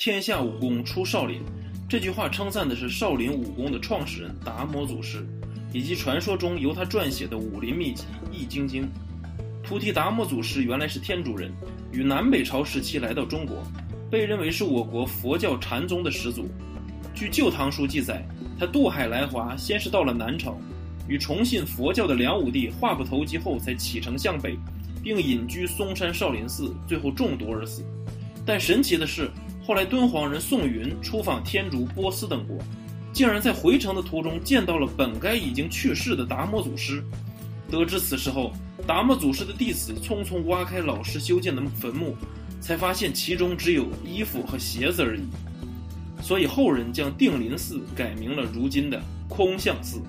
天下武功出少林，这句话称赞的是少林武功的创始人达摩祖师，以及传说中由他撰写的武林秘籍《易筋经》。菩提达摩祖师原来是天竺人，于南北朝时期来到中国，被认为是我国佛教禅宗的始祖。据《旧唐书》记载，他渡海来华，先是到了南朝，与崇信佛教的梁武帝话不投机后，才启程向北，并隐居嵩山少林寺，最后中毒而死。但神奇的是，后来敦煌人宋云出访天竺、波斯等国，竟然在回程的途中见到了本该已经去世的达摩祖师。得知此事后，达摩祖师的弟子匆匆挖开老师修建的坟墓，才发现其中只有衣服和鞋子而已。所以后人将定林寺改名了如今的空相寺。